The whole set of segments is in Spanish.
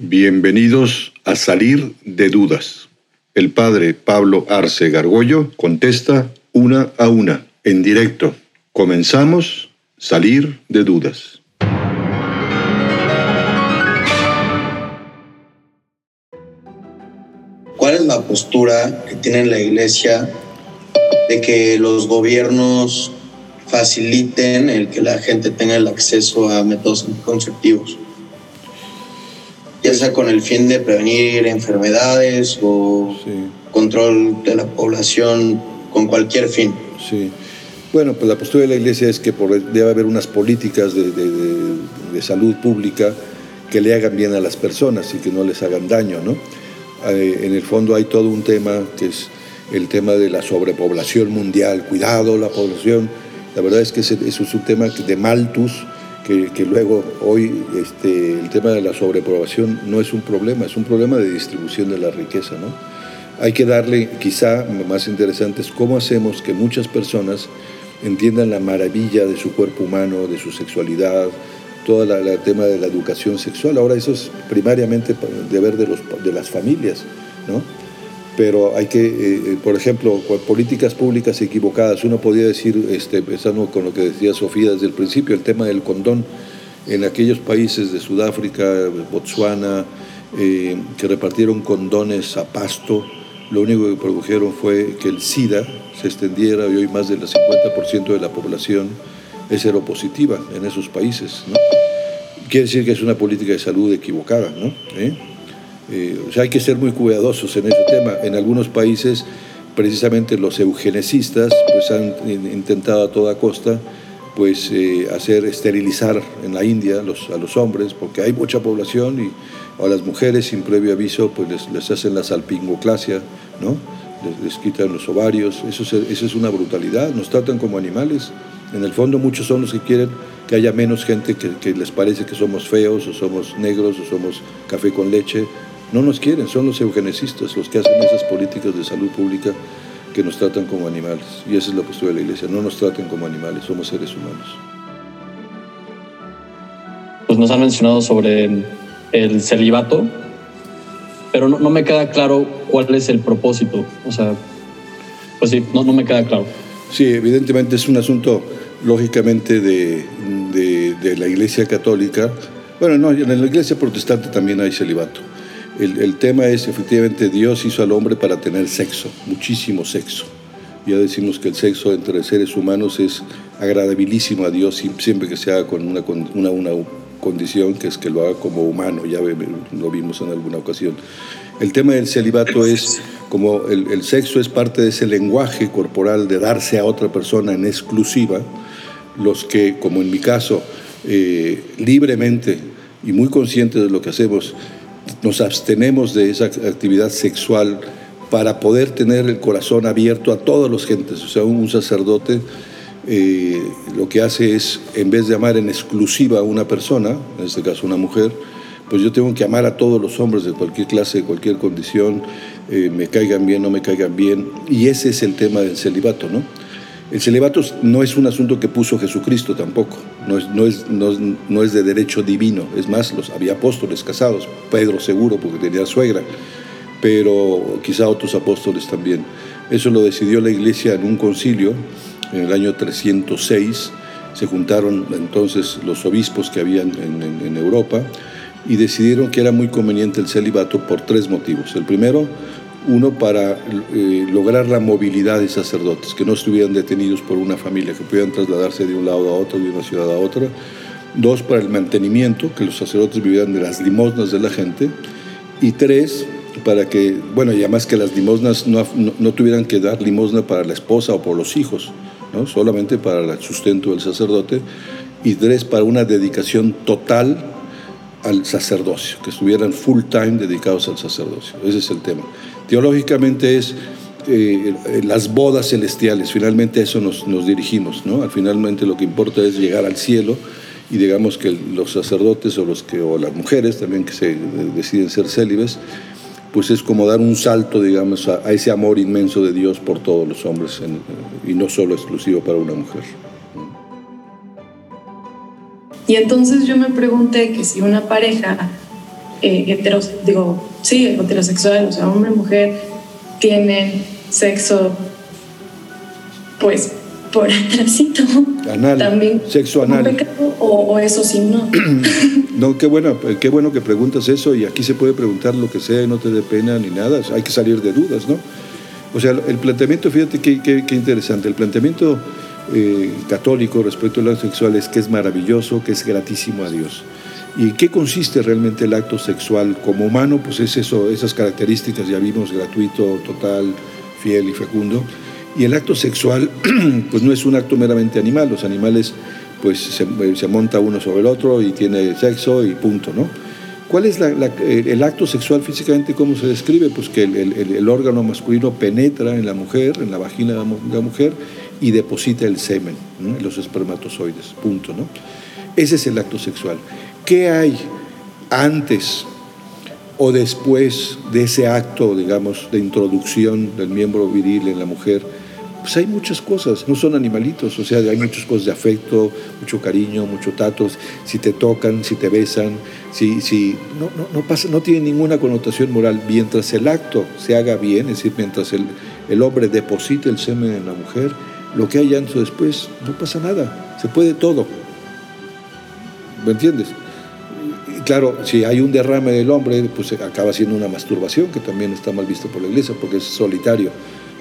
Bienvenidos a Salir de Dudas. El padre Pablo Arce Gargollo contesta una a una, en directo. Comenzamos Salir de Dudas. ¿Cuál es la postura que tiene la iglesia de que los gobiernos faciliten el que la gente tenga el acceso a métodos anticonceptivos? Ya sea con el fin de prevenir enfermedades o control de la población con cualquier fin. Sí. Bueno, pues la postura de la Iglesia es que debe haber unas políticas de, de, salud pública que le hagan bien a las personas y que no les hagan daño, ¿no? Eh, en el fondo hay todo un tema que es el tema de la sobrepoblación mundial, cuidado la población. La verdad es que eso es un tema de Malthus, que, luego hoy este, el tema de la sobreprobación no es un problema, es un problema de distribución de la riqueza. ¿no? Hay que darle, quizá más interesante es cómo hacemos que muchas personas entiendan la maravilla de su cuerpo humano, de su sexualidad, todo el tema de la educación sexual. Ahora eso es primariamente deber de, los, de las familias, ¿no? Pero hay que, eh, eh, por ejemplo, políticas públicas equivocadas, uno podría decir, este, empezando con lo que decía Sofía desde el principio, el tema del condón en aquellos países de Sudáfrica, Botswana, eh, que repartieron condones a pasto, lo único que produjeron fue que el SIDA se extendiera y hoy más del 50% de la población es seropositiva en esos países. ¿no? Quiere decir que es una política de salud equivocada. ¿no? Eh, o sea, hay que ser muy cuidadosos en ese tema. En algunos países, precisamente los eugenesistas, pues han intentado a toda costa pues eh, hacer esterilizar en la India a los hombres, porque hay mucha población y a las mujeres sin previo aviso pues les, hacen la salpingoclasia, ¿no? Les, quitan los ovarios, eso es, una brutalidad, nos tratan como animales. En el fondo muchos son los que quieren que haya menos gente que les parece que somos feos o somos negros o somos café con leche no nos quieren, son los eugenesistas los que hacen esas políticas de salud pública que nos tratan como animales. Y esa es la postura de la Iglesia, no nos traten como animales, somos seres humanos. Pues nos han mencionado sobre el celibato, pero no, me queda claro cuál es el propósito. O sea, pues sí, no, no me queda claro. Sí, evidentemente es un asunto, lógicamente, de, de, de la Iglesia Católica. Bueno, no, en la Iglesia Protestante también hay celibato el, tema es, efectivamente, Dios hizo al hombre para tener sexo, muchísimo sexo. Ya decimos que el sexo entre seres humanos es agradabilísimo a Dios siempre que se haga con una, una, una condición que es que lo haga como humano, ya lo vimos en alguna ocasión. El tema del celibato es como el, sexo es parte de ese lenguaje corporal de darse a otra persona en exclusiva, los que, como en mi caso, eh, libremente y muy conscientes de lo que hacemos, nos abstenemos de esa actividad sexual para poder tener el corazón abierto a todas las gentes. O sea, un sacerdote eh, lo que hace es, en vez de amar en exclusiva a una persona, en este caso una mujer, pues yo tengo que amar a todos los hombres de cualquier clase, de cualquier condición, eh, me caigan bien, no me caigan bien. Y ese es el tema del celibato, ¿no? El celibato no es un asunto que puso Jesucristo tampoco, no es, no es, no, es de derecho divino, es más, los, había apóstoles casados, Pedro seguro porque tenía suegra, pero quizá otros apóstoles también. Eso lo decidió la iglesia en un concilio en el año 306, se juntaron entonces los obispos que habían en, en Europa y decidieron que era muy conveniente el celibato por tres motivos. El primero, uno para eh, lograr la movilidad de sacerdotes, que no estuvieran detenidos por una familia, que pudieran trasladarse de un lado a otro, de una ciudad a otra. Dos, para el mantenimiento, que los sacerdotes vivieran de las limosnas de la gente. Y tres, para que, bueno, y además que las limosnas no, no, tuvieran que dar limosna para la esposa o por los hijos, ¿no? solamente para el sustento del sacerdote. Y tres, para una dedicación total al sacerdocio, que estuvieran full time dedicados al sacerdocio. Ese es el tema. Teológicamente es eh, las bodas celestiales, finalmente a eso nos, dirigimos, ¿no? Al finalmente lo que importa es llegar al cielo y digamos que los sacerdotes o, los que, o las mujeres también que se deciden ser célibes, pues es como dar un salto, digamos, a, ese amor inmenso de Dios por todos los hombres y no solo exclusivo para una mujer. Y entonces yo me pregunté que si una pareja eh, digo, sí, heterosexual, o sea, hombre mujer tienen sexo, pues, por atrásito. Anal, También. Sexo anal. o, eso sí, no. no, qué bueno, qué bueno que preguntas eso y aquí se puede preguntar lo que sea y no te dé pena ni nada. Hay que salir de dudas, ¿no? O sea, el planteamiento, fíjate qué, qué, interesante, el planteamiento eh, católico respecto al acto sexual es que es maravilloso, que es gratísimo a Dios. ¿Y qué consiste realmente el acto sexual como humano? Pues es eso, esas características, ya vimos, gratuito, total, fiel y fecundo. Y el acto sexual, pues no es un acto meramente animal, los animales pues se, se monta uno sobre el otro y tiene sexo y punto, ¿no? ¿Cuál es el acto sexual físicamente? ¿Cómo se describe? Pues que el, órgano masculino penetra en la mujer, en la vagina de la mujer, y deposita el semen, los espermatozoides, punto. ¿no? Ese es el acto sexual. ¿Qué hay antes o después de ese acto, digamos, de introducción del miembro viril en la mujer? pues hay muchas cosas, no son animalitos, o sea, hay muchas cosas de afecto, mucho cariño, mucho tatos, si te tocan, si te besan, si, si no, no, no, pasa, no tiene ninguna connotación moral. Mientras el acto se haga bien, es decir, mientras el, el hombre deposite el semen en la mujer, lo que hay antes o después, no pasa nada, se puede todo. ¿Me entiendes? Claro, si hay un derrame del hombre, pues acaba siendo una masturbación, que también está mal visto por la iglesia, porque es solitario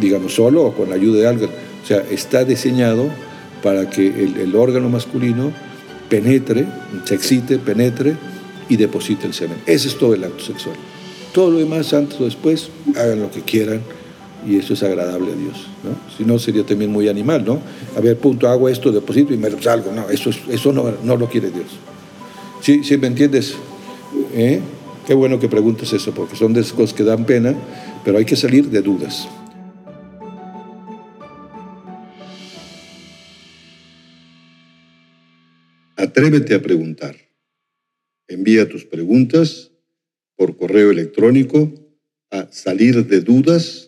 digamos, solo o con la ayuda de alguien. O sea, está diseñado para que el, órgano masculino penetre, se excite, penetre y deposite el semen. Ese es todo el acto sexual. Todo lo demás, antes o después, hagan lo que quieran y eso es agradable a Dios. ¿no? Si no, sería también muy animal, ¿no? A ver, punto, hago esto, deposito y me salgo. No, eso, eso no, no lo quiere Dios. ¿Sí, sí me entiendes? ¿Eh? Qué bueno que preguntes eso, porque son de esas cosas que dan pena, pero hay que salir de dudas. Atrévete a preguntar. Envía tus preguntas por correo electrónico a salir de dudas